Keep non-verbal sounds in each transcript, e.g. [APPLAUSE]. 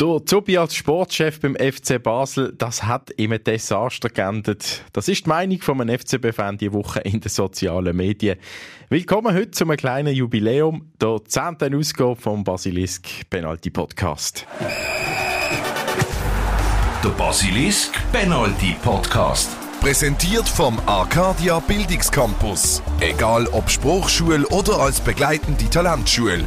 Der Zubi als Sportchef beim FC Basel, das hat im Desaster geendet. Das ist die Meinung von einem FCB-Fan diese Woche in den sozialen Medien. Willkommen heute zu einem kleinen Jubiläum, der 10. Ausgabe vom Basilisk Penalty Podcast. Der Basilisk Penalty Podcast. Präsentiert vom Arcadia Bildungscampus. Egal ob Spruchschule oder als begleitende Talentschule.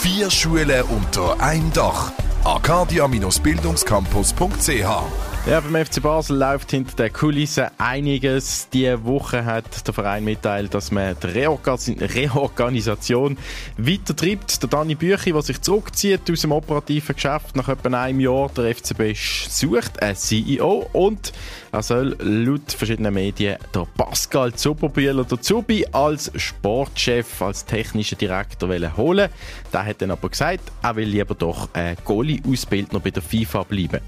Vier Schulen unter einem Dach arcadia-bildungscampus.ch ja, beim FC Basel läuft hinter den Kulissen einiges. Diese Woche hat der Verein mitteilt, dass man die Reorganisation weitertreibt. Der Dani Büchi, der sich zurückzieht aus dem operativen Geschäft nach etwa einem Jahr, der FCB sucht einen CEO und er soll laut verschiedenen Medien der Pascal Zuberbühler der Zubi als Sportchef, als technischer Direktor holen. Der hat dann aber gesagt, er will lieber doch ein Goalie-Ausbildner bei der FIFA bleiben.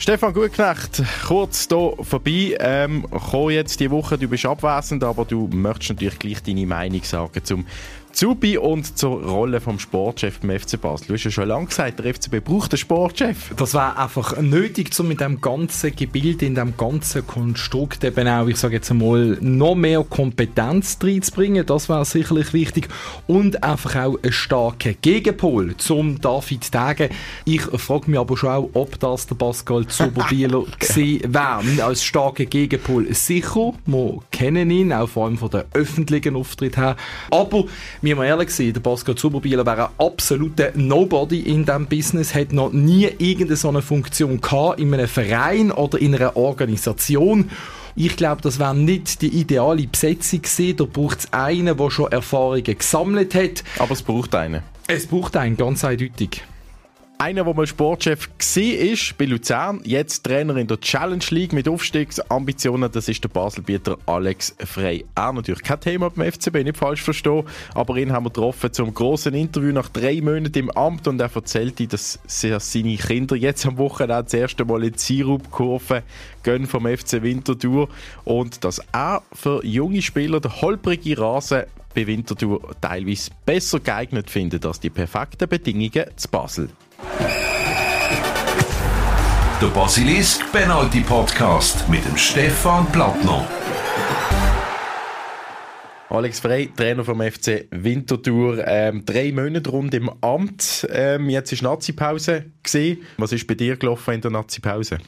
Stefan Gutknecht, kurz hier vorbei. Ähm, komm jetzt die Woche, du bist abwesend, aber du möchtest natürlich gleich deine Meinung sagen zum Zubi und zur Rolle vom Sportchef beim FC Basel. Du hast ja schon lange gesagt, der FCB braucht einen Sportchef. Das wäre einfach nötig, um mit dem ganzen Gebild, in dem ganzen Konstrukt eben auch, ich sage jetzt einmal, noch mehr Kompetenz reinzubringen. Das wäre sicherlich wichtig. Und einfach auch einen starken Gegenpol zum David Tage. Ich frage mich aber schon auch, ob das der Pascal Zuberbieler gesehen [LAUGHS] wäre. Als starker Gegenpol sicher. Wir kennen ihn, auch vor allem von den öffentlichen Auftritt her. Aber wir mal ehrlich sein, der Pascal Zuberbieler wäre ein absoluter Nobody in diesem Business, hat noch nie irgendeine so eine Funktion gehabt in einem Verein oder in einer Organisation. Ich glaube, das wäre nicht die ideale Besetzung gewesen. Da braucht es einen, der schon Erfahrungen gesammelt hat. Aber es braucht einen. Es braucht einen, ganz eindeutig. Einer, der mal Sportchef war bei Luzern, jetzt Trainer in der Challenge League mit Aufstiegsambitionen, das ist der Baselbieter Alex Frey. Er natürlich kein Thema beim FCB, nicht falsch verstehen, aber ihn haben wir getroffen zum großen Interview nach drei Monaten im Amt und er erzählte, dass seine Kinder jetzt am Wochenende das erste Mal in die Sirupkurve gehen vom FC Winterthur und dass er für junge Spieler den holprigen Rasen bei Winterthur teilweise besser geeignet findet als die perfekten Bedingungen zu Basel. Der Basilisk Penalty Podcast mit dem Stefan Plattner. Alex Frey, Trainer vom FC Winterthur, ähm, drei Monate rund im Amt. Ähm, jetzt ist Nazi-Pause Was ist bei dir gelaufen in der Nazi-Pause?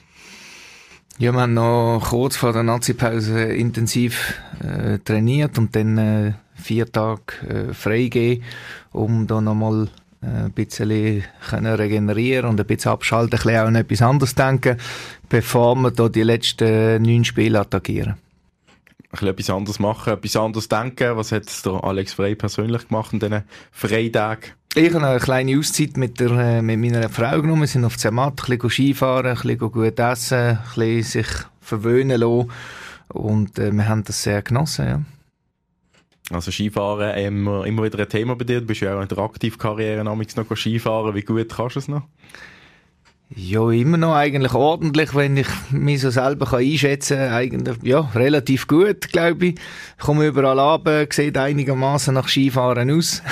Ja, wir haben noch kurz vor der Nazi-Pause intensiv äh, trainiert und dann äh, vier Tage äh, freigegeben, um da nochmal ein bisschen können regenerieren und ein bisschen abschalten, ein bisschen auch an etwas anderes denken, bevor wir da die letzten neun Spiele attackieren. Ein bisschen etwas anderes machen, etwas anderes denken. Was hat der Alex Frey persönlich gemacht in diesen Freitagen? Ich habe eine kleine Auszeit mit, der, äh, mit meiner Frau genommen. Wir sind auf Zermatt, ein bisschen Skifahren, ein bisschen gut essen, ein bisschen sich verwöhnen lassen. Und äh, wir haben das sehr genossen, ja. Also Skifahren immer, immer wieder ein Thema bei dir. Du bist ja auch in der Aktivkarriere noch Skifahren. Wie gut kannst du es noch? Ja, immer noch eigentlich ordentlich, wenn ich mich so selber einschätzen kann. Eigentlich, ja, relativ gut, glaube ich. Ich komme überall ab, sieht einigermaßen nach Skifahren aus.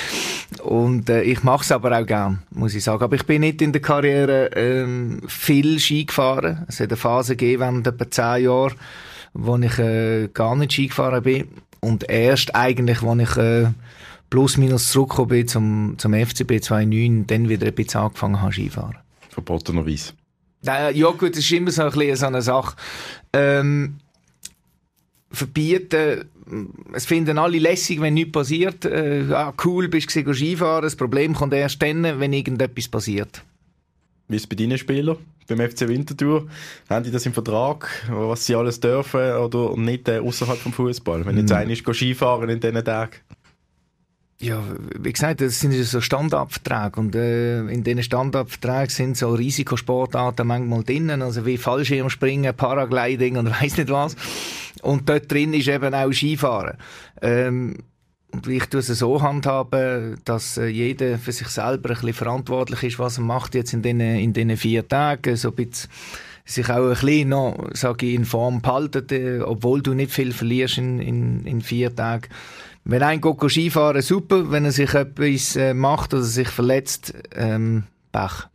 [LAUGHS] Und äh, ich mache es aber auch gern, muss ich sagen. Aber ich bin nicht in der Karriere ähm, viel Ski gefahren. Es hat eine Phase gegeben, während etwa zehn Jahren, wo ich äh, gar nicht Ski gefahren bin. Und erst eigentlich, als ich äh, plus minus zurückgekommen bin zum, zum FCB 2009, dann wieder ein bisschen angefangen habe Skifahren. Verbotenerweise? Äh, ja gut, das ist immer so ein bisschen so eine Sache. Ähm, verbieten, es finden alle lässig, wenn nichts passiert. Äh, ah, cool, bist du Skifahren. Das Problem kommt erst dann, wenn irgendetwas passiert. Wie ist es bei deinen Spielern? Beim FC Winterthur, haben die das im Vertrag, was sie alles dürfen oder nicht äh, außerhalb vom Fußball? Wenn jetzt mm. einer ist Skifahren in diesen Tagen? Ja, wie gesagt, das sind so Standardverträge und äh, in diesen Standardverträgen sind so Risikosportarten manchmal drinnen, also wie Fallschirmspringen, Paragliding und [LAUGHS] weiß nicht was. Und dort drin ist eben auch Skifahren. Ähm, und ich tue es so handhaben, dass äh, jeder für sich selber ein bisschen verantwortlich ist, was er macht jetzt in diesen, in diesen vier Tagen. So ein bisschen sich auch ein bisschen noch, sage ich, in Form behalten, äh, obwohl du nicht viel verlierst in, in, in vier Tagen. Wenn ein geht Skifahren, super. Wenn er sich etwas äh, macht oder sich verletzt, ähm, Pech.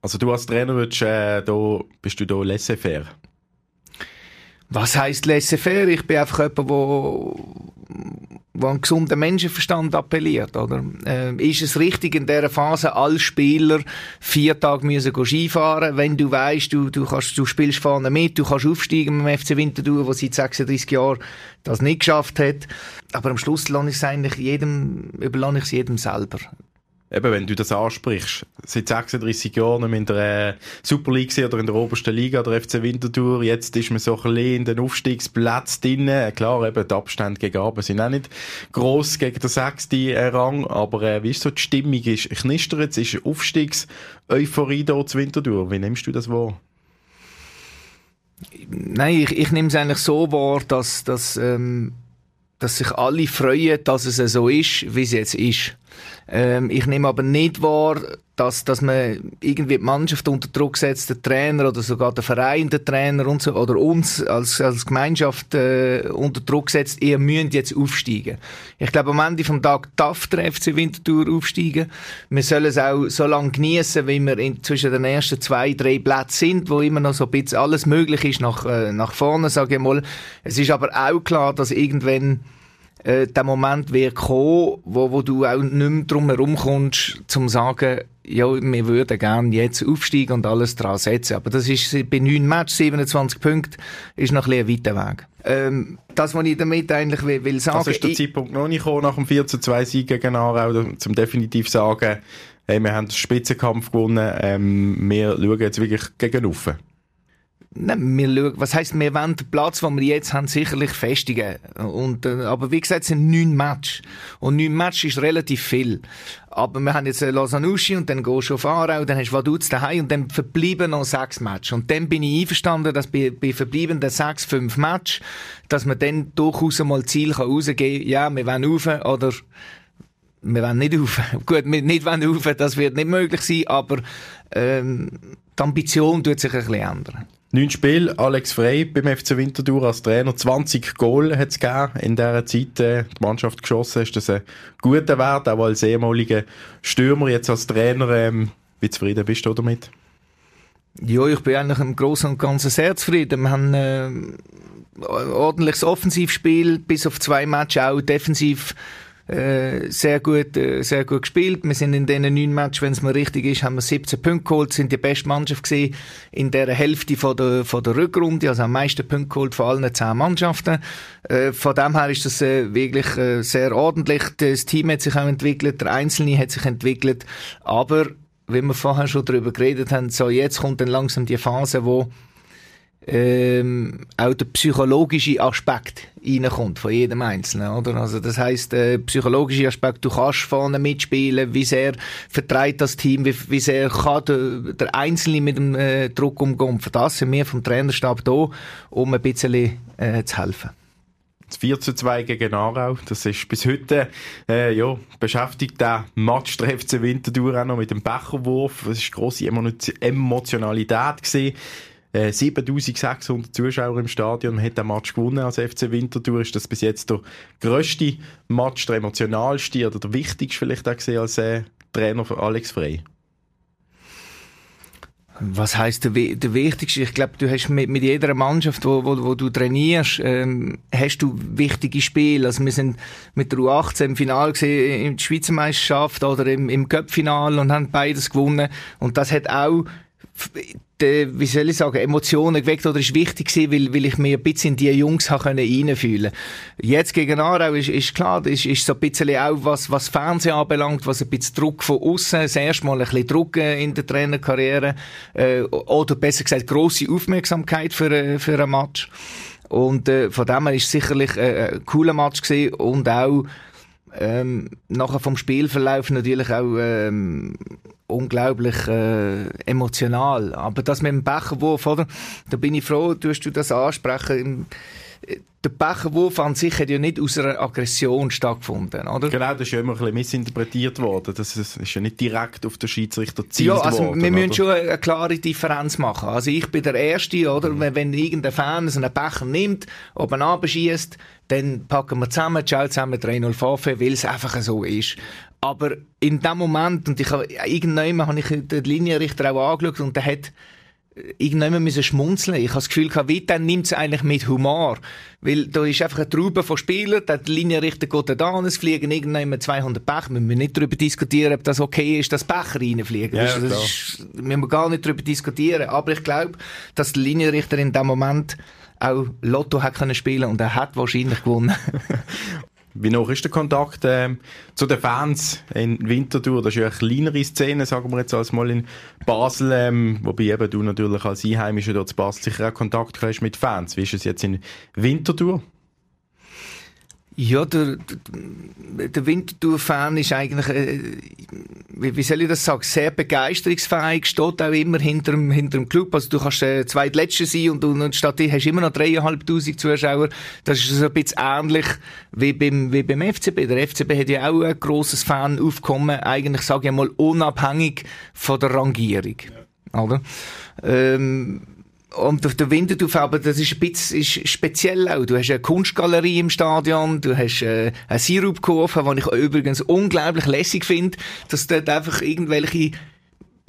Also du als Trainer würdest, äh, da, bist du da laissez-faire? Was heisst laissez-faire? Ich bin einfach jemand, wo, wo an gesunden Menschenverstand appelliert, oder? Äh, ist es richtig in dieser Phase, alle Spieler vier Tage müssen Skifahren, wenn du weißt, du, du kannst, du spielst vorne mit, du kannst aufsteigen dem FC Winterthur, der seit 36 Jahren das nicht geschafft hat. Aber am Schluss lasse ich es eigentlich jedem, überlasse ich es jedem selber eben, wenn du das ansprichst, seit 36 Jahren in der äh, Super League oder in der obersten Liga, der FC Winterthur, jetzt ist man so ein bisschen in den Aufstiegsplatz drin. Klar, eben, die Abstände gegen Abend sind auch nicht gross gegen den sechsten äh, Rang, aber äh, wie ist so die Stimmung? Ist knistert es? Ist Aufstiegs-Euphorie da zu Winterthur? Wie nimmst du das wahr? Nein, ich, ich nehme es eigentlich so wahr, dass, dass, ähm, dass sich alle freuen, dass es so ist, wie es jetzt ist. Ähm, ich nehme aber nicht wahr, dass, dass man irgendwie die Mannschaft unter Druck setzt, der Trainer oder sogar der Verein, der Trainer und so, oder uns als, als Gemeinschaft äh, unter Druck setzt, ihr müsst jetzt aufsteigen. Ich glaube, am Ende vom Tag darf der FC Winterthur aufsteigen. Wir sollen es auch so lange genießen, wie wir in, zwischen den ersten zwei, drei Plätzen sind, wo immer noch so ein bisschen alles möglich ist nach, äh, nach vorne, sage ich mal. Es ist aber auch klar, dass irgendwann äh, der Moment wird kommen, wo, wo du auch nicht mehr drum herum kommst, zum sagen, ja, wir würden gerne jetzt aufsteigen und alles dran setzen. Aber das ist bei neun Matches, 27 Punkte, ist noch ein, bisschen ein weiter Weg. Ähm, das, was ich damit eigentlich will, will sagen... Also ist der Zeitpunkt noch nicht gekommen, nach dem 4 zu 2 Sieg gegen Aarau, zum definitiv sagen, hey, wir haben den Spitzenkampf gewonnen, ähm, wir schauen jetzt wirklich gegen Ufe. Nein, wir schauen, was heisst, wir wollen den Platz, den wir jetzt haben, sicherlich festigen. Und, äh, aber wie gesagt, es sind neun Matches. Und neun Matches ist relativ viel. Aber wir haben jetzt äh, Lausanne und dann gehst du auf Aarau, dann hast du Vaduz daheim und dann verbleiben noch sechs Matches. Und dann bin ich einverstanden, dass bei, bei verbleibenden sechs, fünf Matches, dass man dann durchaus einmal Ziel kann rausgeben kann, ja, wir wollen rauf oder wir wollen nicht rauf. [LAUGHS] Gut, wir nicht wollen rauf, das wird nicht möglich sein, aber ähm, die Ambition tut sich ein bisschen ändern. Neun Spiel, Alex Frey beim FC Winterthur als Trainer. 20 Goal hat es in dieser Zeit äh, die Mannschaft geschossen. Ist das ein guter Wert, auch als ehemaliger Stürmer, jetzt als Trainer. Ähm, wie zufrieden bist du damit? Ja, ich bin eigentlich im Großen und Ganzen sehr zufrieden. Wir haben äh, ordentliches Offensivspiel, bis auf zwei Matches auch defensiv äh, sehr gut, äh, sehr gut gespielt. Wir sind in diesen neun Matches, wenn es mal richtig ist, haben wir 17 Punkte geholt, sind die beste Mannschaft gesehen in der Hälfte von der, von der Rückrunde, also am meisten Punkte geholt von allen zehn Mannschaften. Äh, von dem her ist das äh, wirklich äh, sehr ordentlich. Das Team hat sich auch entwickelt, der Einzelne hat sich entwickelt, aber wie wir vorher schon darüber geredet haben, so jetzt kommt dann langsam die Phase, wo ähm, auch der psychologische Aspekt reinkommt von jedem Einzelnen, oder? Also das heißt, äh, psychologische Aspekt, du kannst vorne mitspielen, wie sehr vertreibt das Team, wie, wie sehr kann der, der Einzelne mit dem äh, Druck umgehen. Für das sind wir vom Trainerstab da, um ein bisschen äh, zu helfen. Das 4 zu 2 gegen Aarau, das ist bis heute, äh, ja, beschäftigt der Match der FC Winterthur auch noch mit dem Becherwurf. Es war grosse Emotionalität gewesen. 7600 äh, Zuschauer im Stadion. Man hat den Match gewonnen als FC Winterthur. Ist das bis jetzt der grösste Match, der emotionalste oder der wichtigste vielleicht auch gesehen als äh, Trainer für Alex Frey? Was heißt der, der wichtigste? Ich glaube, du hast mit, mit jeder Mannschaft, wo, wo, wo du trainierst, ähm, hast du wichtige Spiele. Also wir sind mit der U18 im Finale gesehen, in der Schweizer Meisterschaft oder im, im Cup-Final und haben beides gewonnen. Und das hat auch wie soll ich sagen, Emotionen geweckt oder ist wichtig gewesen, weil, weil ich mir ein bisschen in die Jungs können reinfühlen Jetzt gegen Aarau ist, ist klar, ist, ist so ein bisschen auch, was, was Fernsehen anbelangt, was ein bisschen Druck von außen, das erste Mal ein bisschen Druck äh, in der Trainerkarriere, äh, oder besser gesagt, grosse Aufmerksamkeit für, äh, für ein Match. Und äh, von dem her ist sicherlich äh, ein cooler Match gewesen und auch ähm, nachher vom Spielverlauf natürlich auch ähm, unglaublich äh, emotional. Aber das mit dem Becherwurf, oder? Da bin ich froh, tust du das ansprechen. Der Becherwurf an sich hat ja nicht aus einer Aggression stattgefunden, oder? Genau, das ist ja immer ein bisschen missinterpretiert worden. Das ist, ja nicht direkt auf den Schiedsrichter gezielt Ja, also worden, wir oder? müssen schon eine klare Differenz machen. Also ich bin der Erste, oder? Mhm. Wenn, wenn irgendein Fan so einen Becher nimmt, oben abschießt, dann packen wir zusammen, ciao zusammen 3-0 Fafe, weil es einfach so ist. Aber in dem Moment, und ich habe, irgendwann habe ich den Linienrichter auch angeschaut und der hat irgendwann müssen schmunzeln. Ich habe das Gefühl gehabt, wie dann nimmt es eigentlich mit Humor. Weil da ist einfach eine Traube von Spielern, der Linienrichter geht da an, es fliegen irgendwann 200 Becher. Wir müssen nicht darüber diskutieren, ob das okay ist, dass Becher reinfliegen. Ja, das, das ist, müssen wir gar nicht darüber diskutieren. Aber ich glaube, dass der Linienrichter in dem Moment auch Lotto hat können spielen und er hat wahrscheinlich gewonnen. [LAUGHS] Wie noch ist der Kontakt äh, zu den Fans in Winterthur? Das ist ja eine kleinere Szene, sagen wir jetzt, als mal in Basel. Ähm, wobei eben du natürlich als Einheimischer dort zu Basel sicher auch Kontakt hast mit Fans. Wie ist es jetzt in Winterthur? Ja, der, der Winterthur-Fan ist eigentlich, äh, wie, wie soll ich das sagen, sehr begeisterungsfähig, steht auch immer hinter dem, hinter dem Club. Also du kannst äh, zweitletzter sein und, und, und statt hast immer noch dreieinhalbtausend Zuschauer. Das ist so ein bisschen ähnlich wie beim, wie beim FCB. Der FCB hat ja auch ein grosses Fan-Aufkommen, eigentlich, sage ich mal, unabhängig von der Rangierung. Ja. Oder? Ähm, und auf der Winterthur, aber das ist ein bisschen ist speziell auch. Du hast eine Kunstgalerie im Stadion, du hast äh, eine Sirupkurve, die ich übrigens unglaublich lässig finde, dass dort einfach irgendwelche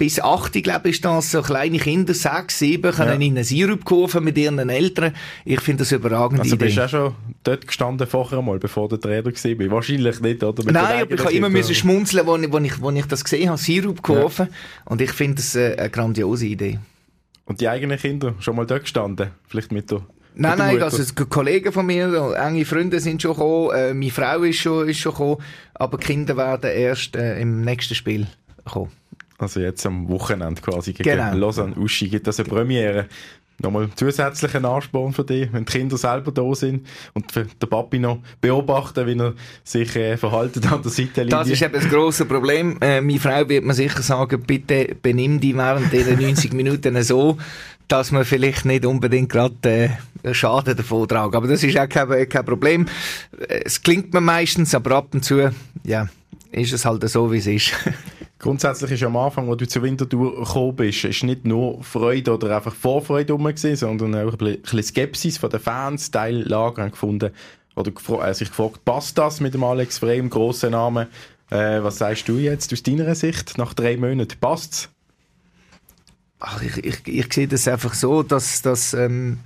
bis acht, ich glaube, ist das, so kleine Kinder, sechs, sieben, können ja. in eine Sirupkurve mit ihren Eltern. Ich finde das überragend. Also Idee. bist du auch schon dort gestanden vorher einmal, bevor der Trainer war? Wahrscheinlich nicht, oder? Mit Nein, aber ich habe immer müssen schmunzeln, als ich, ich, ich das gesehen habe, Sirupkurve. Ja. Und ich finde das äh, eine grandiose Idee. Und die eigenen Kinder schon mal dort gestanden? Vielleicht mit der Nein, nein, also Kollegen von mir, enge Freunde sind schon gekommen, äh, meine Frau ist schon, ist schon gekommen, aber die Kinder werden erst äh, im nächsten Spiel kommen. Also jetzt am Wochenende quasi gegen genau. Lausanne Uschi gibt das eine Premiere nochmal zusätzlichen Ansporn für dich, wenn die Kinder selber da sind und den Papi noch beobachten, wie er sich äh, verhalten an der Seitenlinie. Das ist eben das grosse Problem. Äh, meine Frau wird mir sicher sagen, bitte benimm dich während dieser 90 [LAUGHS] Minuten so, dass man vielleicht nicht unbedingt gerade äh, Schaden davon tragen. Aber das ist auch kein, kein Problem. Es klingt mir meistens, aber ab und zu, ja, ist es halt so, wie es ist. [LAUGHS] Grundsätzlich ist am Anfang, wo du zur Wintertour gekommen bist, ist nicht nur Freude oder einfach Vorfreude rum sondern auch ein bisschen Skepsis von den Fans. Teil Lager gefunden, oder äh, sich gefragt, passt das mit dem Alex Frey, grossen Namen? Äh, was sagst du jetzt aus deiner Sicht nach drei Monaten? Passt's? Ach, ich, ich, ich sehe das einfach so, dass, dass ähm,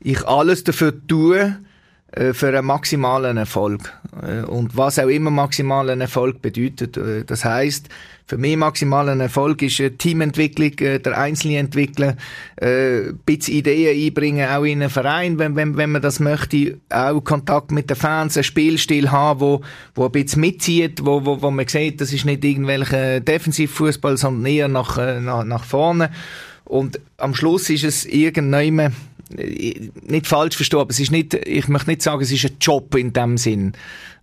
ich alles dafür tue, äh, für einen maximalen Erfolg. Äh, und was auch immer maximalen Erfolg bedeutet. Äh, das heißt, für mich maximalen Erfolg ist Teamentwicklung, der einzelne Entwickler, ein bisschen Ideen einbringen, auch in einen Verein, wenn, wenn, wenn man das möchte, auch Kontakt mit den Fans, einen Spielstil haben, wo, wo ein bisschen mitzieht, wo, wo, wo man sieht, das ist nicht irgendwelcher Defensivfußball, sondern eher nach, nach, nach vorne. Und am Schluss ist es irgendwann nicht falsch verstehen, aber es ist nicht, ich möchte nicht sagen, es ist ein Job in dem Sinn.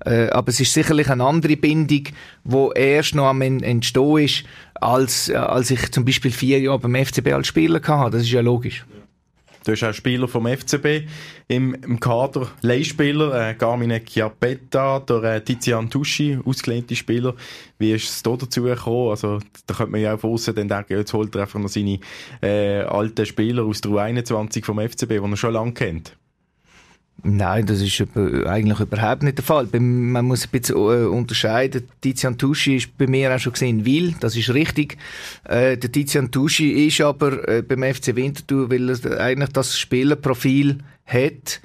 Äh, aber es ist sicherlich eine andere Bindung, wo erst noch am Entstehen ist, als, äh, als ich zum Beispiel vier Jahre beim FCB als Spieler hatte. Das ist ja logisch. Du hast auch Spieler vom FCB im, im Kader, Leihspieler, äh, Carmine Chiappetta, der äh, Tizian Tuschi, ausgelehnte Spieler. Wie ist es da dazu gekommen? Also, da könnte man ja auch von dann denken, jetzt holt er einfach noch seine äh, alten Spieler aus der U21 vom FCB, die er schon lange kennt. Nein, das ist eigentlich überhaupt nicht der Fall. Man muss ein bisschen äh, unterscheiden. Tizian Tuschi ist bei mir auch schon gesehen Will, das ist richtig. Äh, der Tizian Tuschi ist aber äh, beim FC Winterthur, weil er eigentlich das Spielerprofil hat,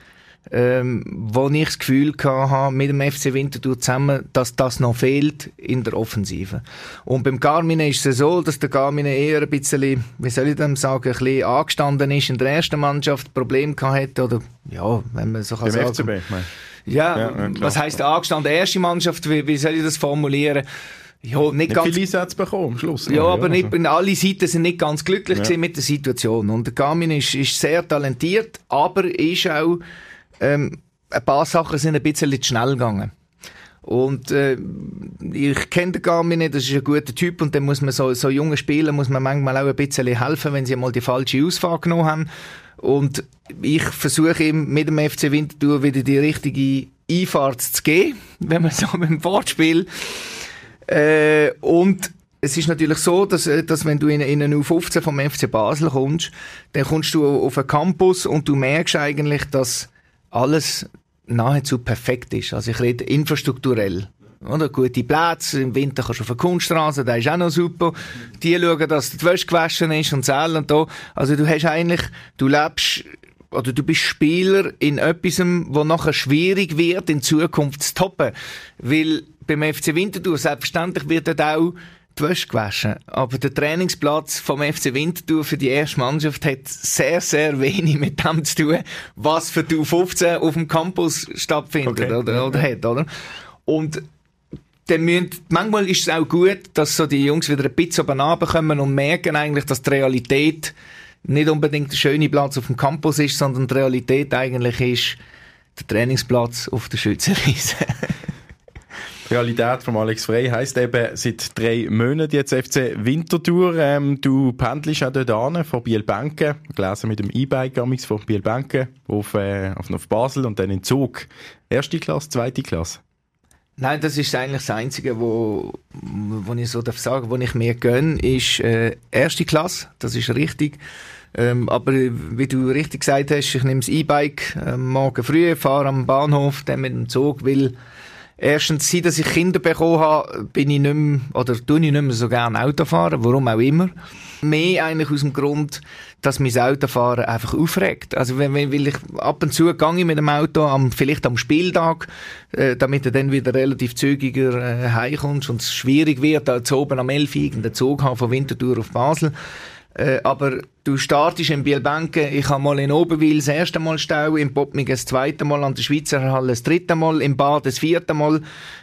ähm, wo ich das Gefühl hatte, mit dem FC Winterthur zusammen, dass das noch fehlt in der Offensive. Und beim Garmine ist es so, dass der Garmine eher ein bisschen, wie soll ich dem sagen, ein bisschen angestanden ist in der ersten Mannschaft, Probleme hatte, oder, ja, wenn man so kann beim sagen. FCB, ja, ja, ja was heisst angestanden? Erste Mannschaft, wie, wie soll ich das formulieren? Ja, nicht, nicht ganz. viele Einsätze bekommen am Schluss. Ja, aber nicht, alle Seiten sind nicht ganz glücklich ja. mit der Situation. Und der Garmin ist, ist sehr talentiert, aber ist auch ähm, ein paar Sachen sind ein bisschen zu schnell gegangen. Und äh, ich kenne den Garmin nicht, das ist ein guter Typ und dann muss man so, so jungen Spielern muss man manchmal auch ein bisschen helfen, wenn sie mal die falsche Ausfahrt genommen haben. Und ich versuche ihm mit dem FC Winterthur wieder die richtige Einfahrt zu geben, [LAUGHS] wenn man so mit dem Wortspiel. Äh, und es ist natürlich so, dass, äh, dass wenn du in, in eine U15 vom FC Basel kommst, dann kommst du auf einen Campus und du merkst eigentlich, dass alles nahezu perfekt ist. Also ich rede infrastrukturell. Oder? Gute Plätze, im Winter kannst du auf der Kunststraße, da ist auch noch super. Die schauen, dass die Wäsche gewaschen ist und so und da. Also du hast eigentlich, du lebst oder du bist Spieler in etwas, wo nachher schwierig wird, in Zukunft zu toppen. Weil beim FC Winterthur selbstverständlich wird dort auch die Wäsche gewaschen. Aber der Trainingsplatz vom FC Winterthur für die erste Mannschaft hat sehr, sehr wenig mit dem zu tun, was für die U15 auf dem Campus stattfindet okay. oder, oder hat, oder? Und dann müssen, manchmal ist es auch gut, dass so die Jungs wieder ein bisschen oben runterkommen und merken eigentlich, dass die Realität nicht unbedingt der schöne Platz auf dem Campus ist, sondern die Realität eigentlich ist der Trainingsplatz auf der Schützenwiese. [LAUGHS] Realität von Alex Frey heisst eben seit drei Monaten jetzt FC Winterthur. Ähm, du pendelst auch dort an, von Bielbenken, gelesen mit dem E-Bike von Bielbenken auf, äh, auf, auf Basel und dann in Zug. Erste Klasse, zweite Klasse? Nein, das ist eigentlich das Einzige, wo, wo ich so darf sagen, wo ich mir gönne, ist äh, erste Klasse. Das ist richtig. Ähm, aber wie du richtig gesagt hast, ich nehme das E-Bike äh, morgen früh, fahre am Bahnhof, dann mit dem Zug, weil Erstens, seit ich Kinder bekommen habe, bin ich nicht mehr, oder tue ich nicht mehr so gerne Auto fahren, warum auch immer. Mehr eigentlich aus dem Grund, dass mein Autofahren einfach aufregt. Also wenn, wenn will ich ab und zu gehe mit dem Auto, am, vielleicht am Spieltag, äh, damit du dann wieder relativ zügiger äh, heimkommst und es schwierig wird, da zu oben am 11 Uhr Zug haben von Winterthur auf Basel. Äh, aber du startest in Bielbenken, ich habe mal in Oberwil das erste Mal Stau, in Poppming das zweite Mal, an der Schweizer Halle das dritte Mal, im Bad das vierte Mal,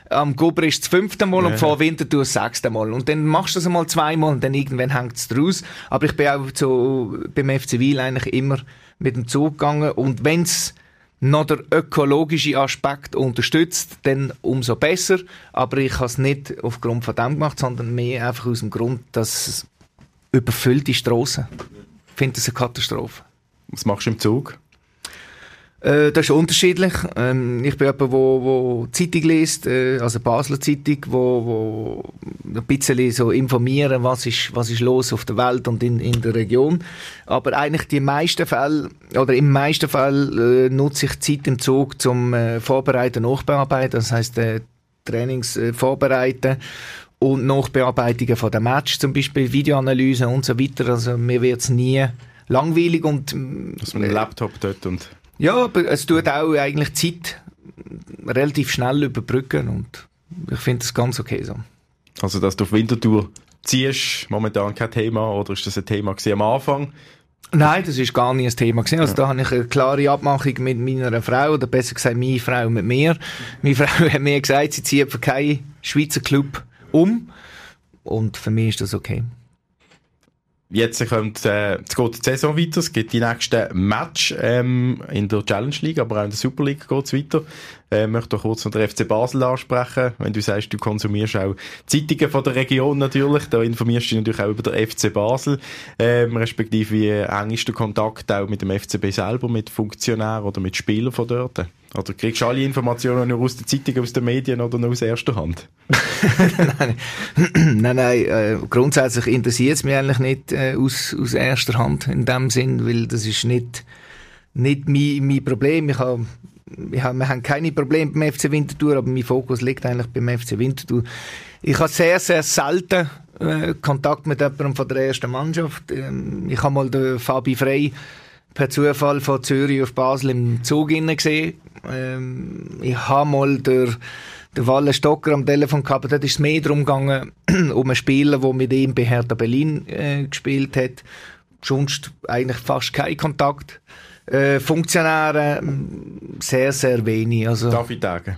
am Gubrisch das fünfte Mal ja. und vor Winterthur das sechste Mal. Und dann machst du das einmal zweimal und dann irgendwann hängt es draus. Aber ich bin auch so beim FC Wiel eigentlich immer mit dem Zug gegangen und wenn's noch der ökologische Aspekt unterstützt, dann umso besser. Aber ich habe es nicht aufgrund von dem gemacht, sondern mehr einfach aus dem Grund, dass überfüllte Strassen. Ich finde das eine Katastrophe. Was machst du im Zug? Äh, das ist unterschiedlich. Ähm, ich bin jemand, der wo, wo Zeitung liest, äh, also Basler Zeitung, wo, wo ein bisschen so informieren, was ist, was ist los auf der Welt und in, in der Region. Aber eigentlich die meisten Fälle, oder im meisten Fall äh, nutze ich Zeit im Zug zum äh, Vorbereiten, Nachbearbeiten, das heißt äh, Trainings äh, vorbereiten und Nachbearbeitungen von der Match, zum Beispiel Videoanalyse und so weiter. Also mir wird es nie langweilig und... Dass man einen Laptop dort und... Ja, aber es tut auch eigentlich Zeit relativ schnell überbrücken und ich finde das ganz okay so. Also, dass du auf Wintertour ziehst, momentan kein Thema oder ist das ein Thema am Anfang? Nein, das ist gar nicht ein Thema gewesen. Also ja. da habe ich eine klare Abmachung mit meiner Frau, oder besser gesagt meine Frau mit mir. Meine [LAUGHS] Frau hat mir gesagt, sie zieht für keinen Schweizer Club um. Und für mich ist das okay. Jetzt kommt, äh, geht die Saison weiter, es gibt die nächsten Match ähm, in der Challenge League, aber auch in der Super League geht es weiter. Äh, ich möchte kurz noch den FC Basel ansprechen. Wenn du sagst, du konsumierst auch Zeitungen von der Region natürlich, da informierst du dich natürlich auch über den FC Basel, ähm, respektive wie eng ist der Kontakt auch mit dem FCB selber, mit Funktionären oder mit Spielern von dort? Oder kriegst du alle Informationen nur aus der Zeitung, aus den Medien oder nur aus erster Hand? [LAUGHS] nein, [CLEARS THROAT] nein, nein äh, grundsätzlich interessiert es mich eigentlich nicht äh, aus, aus erster Hand in dem Sinn, weil das ist nicht, nicht mein, mein Problem. Ich habe wir haben, keine Probleme beim FC Winterthur, aber mein Fokus liegt eigentlich beim FC Winterthur. Ich habe sehr, sehr selten äh, Kontakt mit jemandem von der ersten Mannschaft. Ähm, ich habe mal den Fabi Frey per Zufall von Zürich auf Basel im Zug gesehen. Ähm, ich habe mal der, der Walle Stocker am Telefon gehabt, dort ist es mehr darum gegangen, [CLEARS THROAT] um einen Spieler, der mit ihm bei Hertha Berlin äh, gespielt hat. Sonst eigentlich fast kein Kontakt. Äh, Funktionäre sehr, sehr wenig. Also, Darf ich sagen?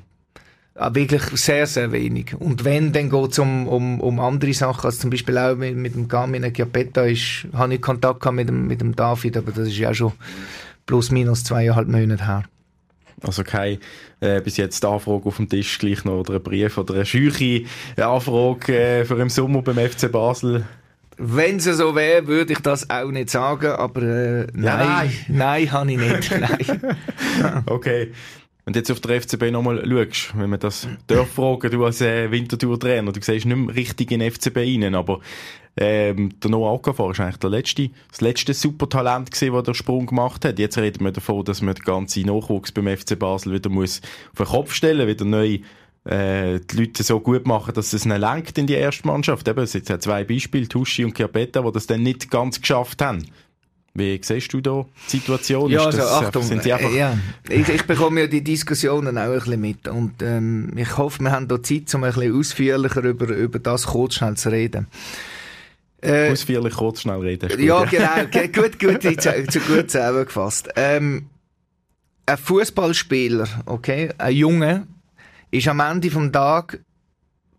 Ah, wirklich sehr, sehr wenig. Und wenn, dann geht es um, um, um andere Sachen, also zum Beispiel auch mit, mit dem Carmine Chiappetta ist, habe ich Kontakt gehabt mit dem, mit dem David, aber das ist ja schon plus minus zweieinhalb Monate her. Also keine äh, bis jetzt Anfrage auf dem Tisch gleich noch oder ein Brief oder eine scheuche Anfrage äh, für im Sommer beim FC Basel? Wenn es so wäre, würde ich das auch nicht sagen, aber äh, nein, ja, nein, nein, habe ich nicht. [LAUGHS] nein. [LAUGHS] okay. Und jetzt auf der FCB nochmal schaust, wenn man das darf fragen, du als äh, Wintertour-Trainer, du siehst nicht mehr richtig in den FCB rein, aber ähm, der Noah Okafor ist eigentlich der letzte, das letzte Supertalent gewesen, der den Sprung gemacht hat. Jetzt reden wir davon, dass man den ganzen Nachwuchs beim FC Basel wieder muss auf den Kopf stellen, wieder neu äh, die Leute so gut machen, dass es ihnen lenkt in die erste Mannschaft. Eben, es sind zwei Beispiele, Tuschi und Chiapetta, die das dann nicht ganz geschafft haben. Wie siehst du da die Situation? Ja, also Achtung, sind sie einfach äh, ja. ich, ich bekomme ja die Diskussionen auch ein bisschen mit und ähm, ich hoffe, wir haben da Zeit, um ein bisschen ausführlicher über, über das kurz schnell zu reden. Äh, ausführlich kurz schnell reden. Gut, ja, genau, gut, gut, zu, zu gut zusammengefasst. Ähm, ein Fußballspieler, okay, ein Junge, ist am Ende vom Tag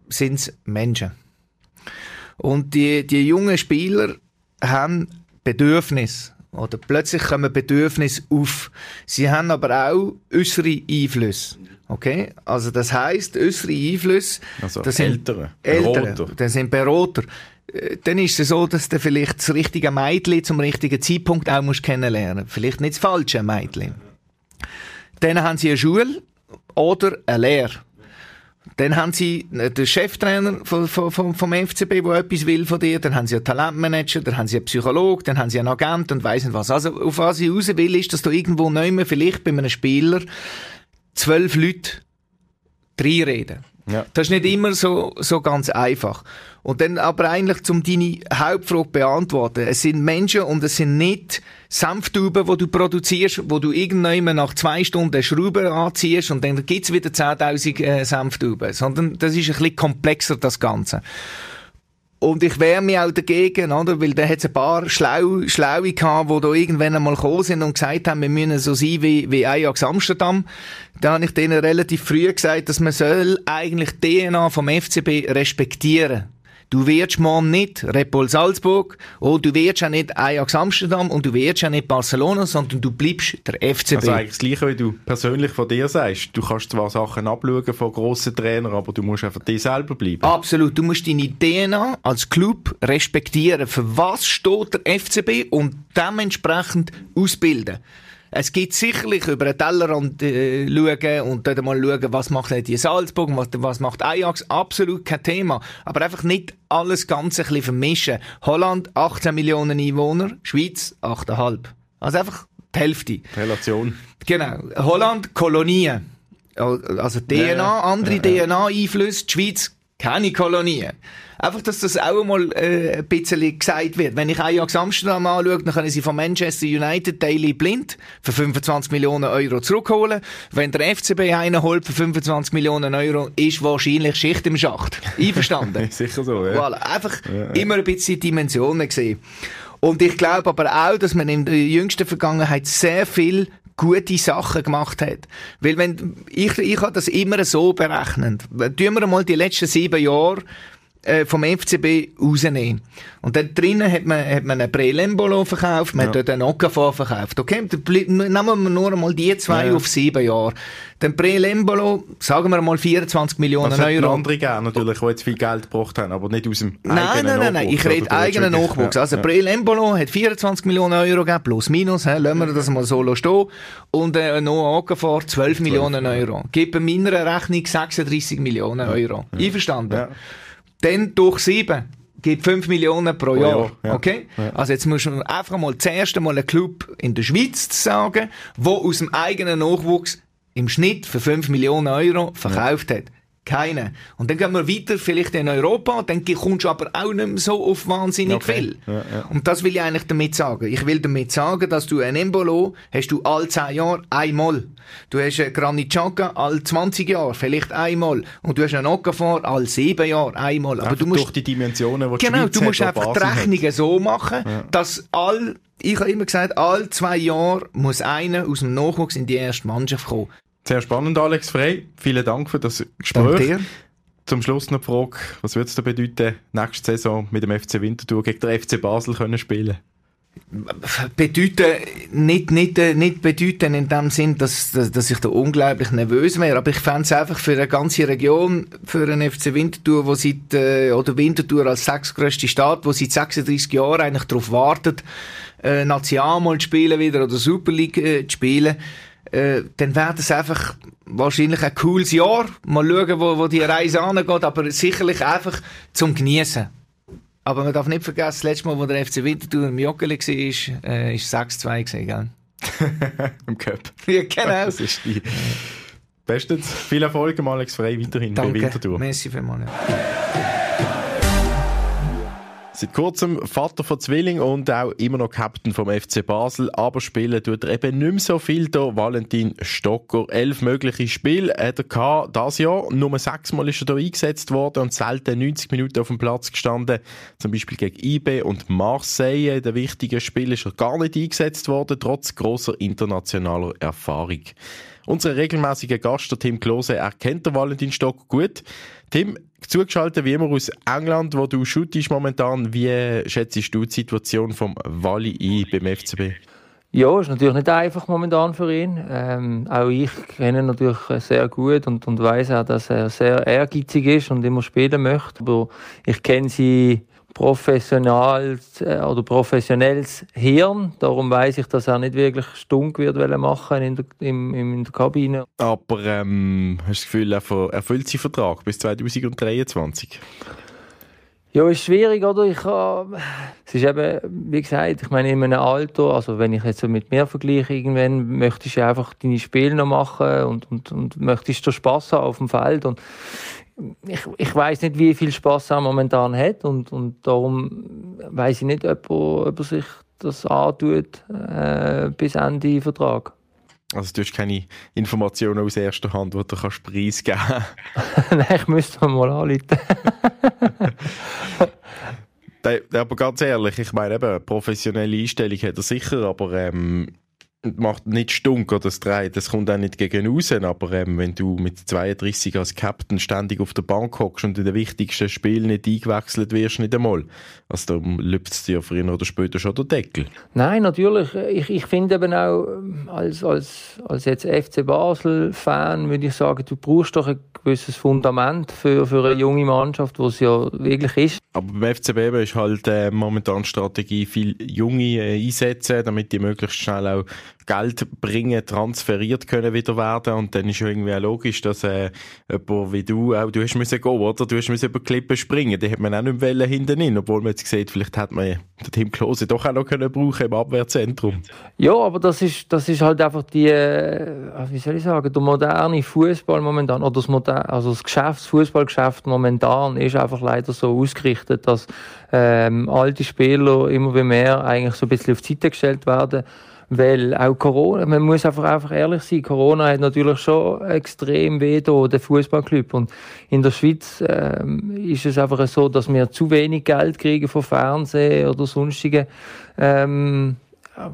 sind's Menschen. Und die, die jungen Spieler haben Bedürfnis oder plötzlich kommen Bedürfnisse auf. Sie haben aber auch äußere Einflüsse. Okay? Also das heißt äußere Einflüsse. Also das sind Ältere, Ältere, Berater. das sind Berater. Äh, Dann ist es so, dass du vielleicht das richtige Mädchen zum richtigen Zeitpunkt auch musst kennenlernen. Vielleicht nicht das falsche Mädchen. Dann haben sie eine Schule oder eine Lehre. Dann haben sie den Cheftrainer vom, vom, vom FCB, der etwas will von dir. Dann haben sie einen Talentmanager, dann haben sie einen Psychologen, dann haben sie einen Agent und weiss nicht was. Also, auf was ich raus will, ist, dass du irgendwo neu vielleicht bei einem Spieler zwölf Leute reinreden. Ja. Das ist nicht immer so, so ganz einfach. Und dann aber eigentlich, um deine Hauptfrage beantworten, es sind Menschen und es sind nicht Senftuben, die du produzierst, wo du irgendwann nach zwei Stunden Schrauben anziehst und dann gibt's wieder 10.000 äh, Senftuben, sondern das ist ein bisschen komplexer, das Ganze. Und ich wehre mich auch dagegen, oder? Weil da hat's ein paar Schlau, Schlaue gehabt, die da irgendwann einmal gekommen sind und gesagt haben, wir müssen so sein wie, wie Ajax Amsterdam. Da habe ich denen relativ früh gesagt, dass man soll eigentlich DNA vom FCB respektieren. Du wirst morgen nicht Repol Salzburg und du wirst auch nicht Ajax Amsterdam und du wirst auch nicht Barcelona, sondern du bleibst der FCB. Also eigentlich das Gleiche, wie du persönlich von dir sagst. Du kannst zwar Sachen abschauen von grossen Trainern, aber du musst einfach dir selber bleiben. Absolut. Du musst deine DNA als Club respektieren. Für was steht der FCB und dementsprechend ausbilden. Es gibt sicherlich über den Tellerrand äh, schauen und dort mal schauen, was macht die Salzburg, was, was macht Ajax. Absolut kein Thema. Aber einfach nicht alles Ganze ein bisschen vermischen. Holland 18 Millionen Einwohner, Schweiz 8,5. Also einfach die Hälfte. Relation. Genau. Holland, Kolonien. Also DNA, Ja, ja. andere DNA-Einflüsse. Die Schweiz, keine Kolonien. Einfach, dass das auch mal äh, ein bisschen gesagt wird. Wenn ich Ajax Amsterdam anschaue, dann können sie von Manchester United Daily blind für 25 Millionen Euro zurückholen. Wenn der FCB einen holt für 25 Millionen Euro, ist wahrscheinlich Schicht im Schacht. [LAUGHS] Einverstanden? [LAUGHS] Sicher so, ja. Voilà. Einfach immer ein bisschen Dimensionen gesehen. Und ich glaube aber auch, dass man in der jüngsten Vergangenheit sehr viel gute Sachen gemacht hat. Weil wenn, ich, ich habe das immer so berechnet. Tun wir mal die letzten sieben Jahre äh, vom FCB rausnehmen. Und dann drinnen hat man, hat man einen Prelembolo verkauft, man hat dort einen Okafor verkauft. Okay, dann nehmen wir nur einmal die zwei Ja. auf sieben Jahre. Dann Prelembolo, sagen wir mal 24 Millionen hat Euro. andere gegeben, natürlich, die jetzt viel Geld gebraucht haben, aber nicht aus dem Nein, eigenen nein, nein, nein, ich Nachwuchs, rede eigenen Nachwuchs. ja, Also ja. Breel Embolo hat 24 Millionen Euro gegeben, plus minus, he, lassen wir das mal so stehen. Und äh, Noah Okafor 12 Millionen Euro. Bei meiner Rechnung 36 Millionen Euro. Einverstanden? Ja. Dann durch sieben gibt 5 Millionen pro, Jahr. Jahr, ja. Okay? Ja. Also jetzt muss man einfach mal zuerst einmal einen Club in der Schweiz sagen, wo aus dem eigenen Nachwuchs im Schnitt für 5 Millionen Euro verkauft hat. Keine. Und dann gehen wir weiter, vielleicht in Europa, dann kommst du aber auch nicht mehr so auf wahnsinnig Okay. viel. Ja, ja. Und das will ich eigentlich damit sagen. Ich will damit sagen, dass du ein Embolo hast du alle 10 Jahre einmal. Du hast einen Granit Xhaka alle 20 Jahre, vielleicht einmal. Und du hast einen Okafor alle 7 Jahre einmal. Aber Einfach du musst durch die Dimensionen, die die Genau, Schweiz du musst einfach die die hat. Rechnungen so machen, dass all, ich habe immer gesagt, all zwei Jahre muss einer aus dem Nachwuchs in die erste Mannschaft kommen. Sehr spannend, Alex Frey. Vielen Dank für das Danke Gespräch. dir. Zum Schluss noch die Frage, was würde es dir bedeuten, nächste Saison mit dem FC Winterthur gegen den FC Basel können spielen? bedeuten, nicht, nicht, äh, nicht bedeuten in dem Sinn, dass, dass, dass ich da unglaublich nervös wäre, aber ich fände es einfach für eine ganze Region, für einen FC Winterthur, wo seit, äh, oder Winterthur als sechstgrößte Stadt, wo seit 36 Jahren eigentlich darauf wartet, äh, National zu spielen wieder oder Super League äh, zu spielen, äh, dann wäre das einfach wahrscheinlich ein cooles Jahr. Mal schauen, wo, wo die Reise angeht, aber sicherlich einfach zum Genießen. Aber man darf nicht vergessen, das letzte Mal, wo der FC Winterthur im Joggeli war, äh, ist 6-2 gewesen, gell? [LAUGHS] Im Cup. Ja, genau. [LAUGHS] Das ist die Bestens. Viel Erfolg, Alex Frey, weiterhin Danke. bei Winterthur. Merci vielmals. Seit kurzem Vater von Zwilling und auch immer noch Captain vom FC Basel, aber spielen tut er eben nicht mehr so viel da. Valentin Stocker, elf mögliche Spiele hat er gehabt, das Jahr. Nur sechsmal ist er da eingesetzt worden und selten 90 Minuten auf dem Platz gestanden. Zum Beispiel gegen IB und Marseille. In den wichtigen Spielen ist er gar nicht eingesetzt worden, trotz großer internationaler Erfahrung. Unser regelmäßiger Gast, der Tim Klose, erkennt der Valentin Stocker gut. Tim, zugeschaltet wie immer aus England, wo du shootest momentan. Wie schätzt du die Situation vom Wally ein beim FCB? Ja, ist natürlich nicht einfach momentan für ihn. Ähm, auch ich kenne ihn natürlich sehr gut und, und weiß auch, dass er sehr ehrgeizig ist und immer spielen möchte. Aber ich kenne sie professional äh, oder professionelles Hirn. Darum weiß ich, dass er nicht wirklich stunk wird machen in der, im, in der Kabine. Aber ähm, hast du das Gefühl, er erfüllt seinen Vertrag bis 2023? Ja, ist schwierig, oder? Ich, äh, es ist eben, wie gesagt, ich meine, in einem Alter, also wenn ich jetzt so mit mir vergleiche, irgendwann möchtest du einfach deine Spiele noch machen und, und, und möchtest du Spass haben auf dem Feld und ich, ich weiß nicht, wie viel Spaß er momentan hat und, und darum weiß ich nicht, ob er, ob er sich das antut äh, bis Ende Vertrag. Also du hast keine Informationen aus erster Hand, die du kannst preisgeben kannst? [LAUGHS] Nein, ich müsste mal anrufen. [LAUGHS] aber ganz ehrlich, ich meine eben, professionelle Einstellung hat er sicher, aber ähm, macht nicht stunk oder das dreht, das kommt auch nicht gegen raus, aber ähm, wenn du mit 32 als Captain ständig auf der Bank hockst und in den wichtigsten Spielen nicht eingewechselt wirst, nicht einmal, also dann lüpft es dir früher oder später schon der Deckel. Nein, natürlich, ich, ich finde eben auch, als, als, als jetzt FC Basel-Fan würde ich sagen, du brauchst doch ein gewisses Fundament für, für eine junge Mannschaft, was ja wirklich ist. Aber beim FCB ist halt äh, momentan Strategie, viel Junge äh, einsetzen, damit die möglichst schnell auch Geld bringen, transferiert können wieder werden und dann ist irgendwie auch logisch, dass äh, jemand wie du auch, du hast müssen gehen, oder? Du hast müssen über Klippen springen, die hat man auch nicht wollen hinten hin, obwohl man jetzt sieht, vielleicht hat man den Tim Klose doch auch noch können brauchen im Abwehrzentrum. Ja, aber das ist, das ist halt einfach die, äh, wie soll ich sagen, der moderne Fußball momentan, oder das, moderne, also das Geschäft, das Fußballgeschäft momentan ist einfach leider so ausgerichtet, dass ähm, alte Spieler immer mehr eigentlich so ein bisschen auf die Seite gestellt werden weil auch Corona, man muss einfach, einfach ehrlich sein, Corona hat natürlich schon extrem weh da, der Fußballclub. Und in der Schweiz ähm, ist es einfach so, dass wir zu wenig Geld kriegen von Fernsehen oder sonstigen ähm,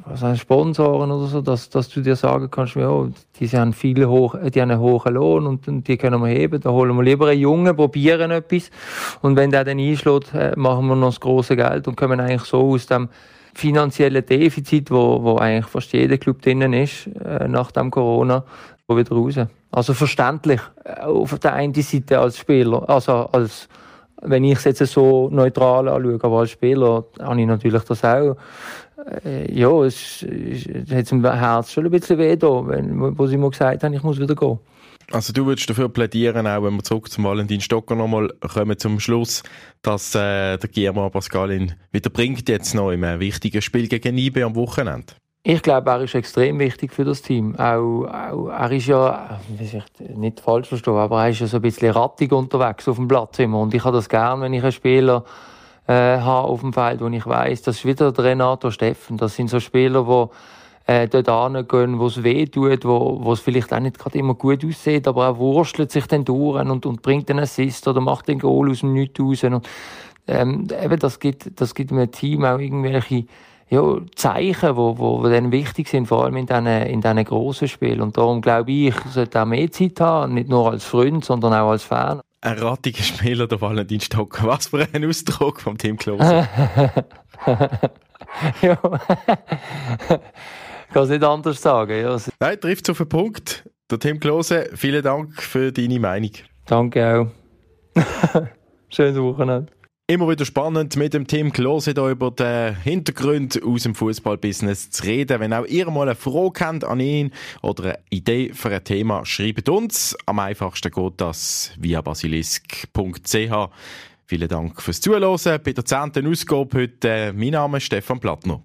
also Sponsoren oder so, dass, dass du dir sagen kannst, ja, die haben viele hoch, die haben einen hohen Lohn und, und die können wir heben. Da holen wir lieber einen Jungen, probieren etwas. Und wenn der dann einschlägt, äh, machen wir noch das große Geld und kommen eigentlich so aus dem finanziellen Defizit, wo, wo eigentlich fast jeder Club drinnen ist, äh, nach dem Corona, wo wieder raus. Also verständlich, äh, auf der einen Seite als Spieler, also als, wenn ich es jetzt so neutral anschaue, aber als Spieler habe ich natürlich das auch. Äh, ja, es, es hat im Herz schon ein bisschen weh da, wenn, wo sie mir gesagt haben, ich muss wieder gehen. Also du würdest dafür plädieren, auch wenn wir zurück zum Valentin Stocker nochmal kommen zum Schluss, dass äh, der Guillermo Pascalin wieder bringt jetzt noch im wichtigen Spiel gegen IB am Wochenende. Ich glaube, er ist extrem wichtig für das Team. Auch, auch er ist ja, ich nicht falsch verstehen, aber er ist ja so ein bisschen rattig unterwegs auf dem Platz immer. Und ich habe das gern, wenn ich einen Spieler äh, habe auf dem Feld, wo ich weiß, das ist wieder der Renato Steffen. Das sind so Spieler, die äh, dort hingehen, wo es weh tut, wo, wo es vielleicht auch nicht gerade immer gut aussieht, aber er wurstelt sich dann durch und, und bringt einen Assist oder macht den Goal aus dem Nichts raus. Und, ähm, eben, das gibt, das gibt einem Team auch irgendwelche, ja, Zeichen, wo, wo, wo dann wichtig sind, vor allem in diesen, in diesen grossen Spielen. Und darum glaube ich, sollte auch mehr Zeit haben, nicht nur als Freund, sondern auch als Fan. Ein rattiger Spieler, der Valentin Stocker. Was für ein Ausdruck vom Team Klose. [LAUGHS] [LAUGHS] ja kann es nicht anders sagen. Ja. Nein, trifft auf den Punkt. Der Tim Klose, vielen Dank für deine Meinung. Danke auch. [LAUGHS] Schönes Wochenende. Immer wieder spannend mit dem Tim Klose hier über den Hintergrund aus dem Fußballbusiness zu reden. Wenn auch ihr mal eine Frage habt an ihn oder eine Idee für ein Thema, schreibt uns. Am einfachsten geht das via basilisk.ch. Vielen Dank fürs Zuhören. Bei der 10. Ausgabe heute, mein Name ist Stefan Plattner.